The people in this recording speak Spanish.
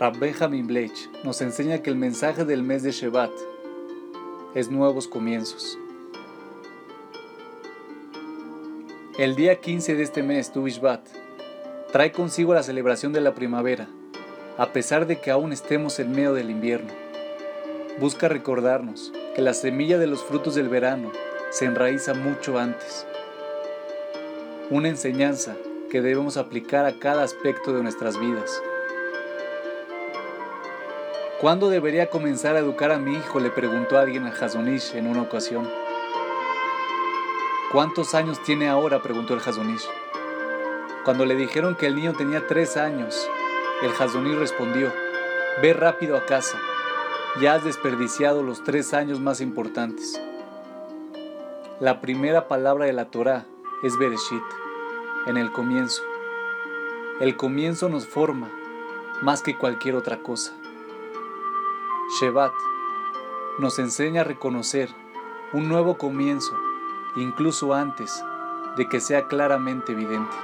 Rab Benjamin Blech nos enseña que el mensaje del mes de Shevat es nuevos comienzos. El día 15 de este mes, Tu trae consigo la celebración de la primavera, a pesar de que aún estemos en medio del invierno. Busca recordarnos que la semilla de los frutos del verano se enraiza mucho antes. Una enseñanza que debemos aplicar a cada aspecto de nuestras vidas. ¿Cuándo debería comenzar a educar a mi hijo? le preguntó alguien a Hazonish en una ocasión. ¿Cuántos años tiene ahora? preguntó el Hazonish. Cuando le dijeron que el niño tenía tres años, el Hazonish respondió, ve rápido a casa, ya has desperdiciado los tres años más importantes. La primera palabra de la Torah es Bereshit, en el comienzo. El comienzo nos forma más que cualquier otra cosa. Shevat nos enseña a reconocer un nuevo comienzo, incluso antes de que sea claramente evidente.